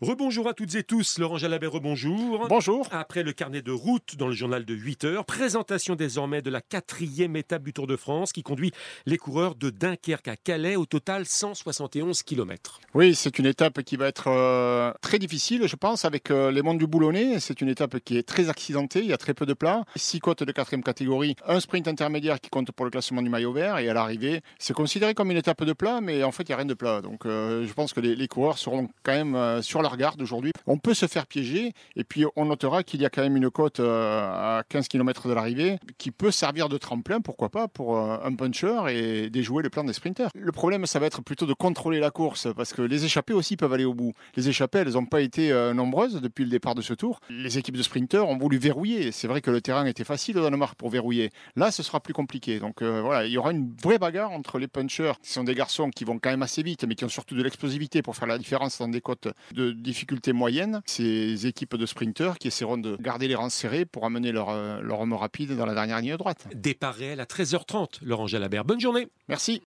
Rebonjour à toutes et tous, Laurent Jalabert, rebonjour. Bonjour. Après le carnet de route dans le journal de 8 heures, présentation désormais de la quatrième étape du Tour de France qui conduit les coureurs de Dunkerque à Calais, au total 171 km. Oui, c'est une étape qui va être euh, très difficile, je pense, avec euh, les monts du Boulonnais. C'est une étape qui est très accidentée, il y a très peu de plats. Six côtes de quatrième catégorie, un sprint intermédiaire qui compte pour le classement du maillot vert, et à l'arrivée, c'est considéré comme une étape de plat, mais en fait, il n'y a rien de plat. Donc, euh, je pense que les, les, coureurs seront quand même sur leur garde aujourd'hui. On peut se faire piéger, et puis on notera qu'il y a quand même une côte à 15 km de l'arrivée qui peut servir de tremplin, pourquoi pas, pour un puncher et déjouer le plan des sprinters. Le problème, ça va être plutôt de contrôler la course, parce que les échappées aussi peuvent aller au bout. Les échappées, elles n'ont pas été nombreuses depuis le départ de ce tour. Les équipes de sprinters ont voulu verrouiller. C'est vrai que le terrain était facile au Danemark pour verrouiller. Là, ce sera plus compliqué. Donc euh, voilà, il y aura une vraie bagarre entre les punchers, qui sont des garçons qui vont quand même assez vite, mais qui ont surtout de l'explosivité pour faire la différence dans des côtes de difficulté moyenne. Ces équipes de sprinters qui essaieront de garder les rangs serrés pour amener leur, leur homme rapide dans la dernière ligne droite. Départ réel à 13h30, Laurent Jalabert. Bonne journée. Merci.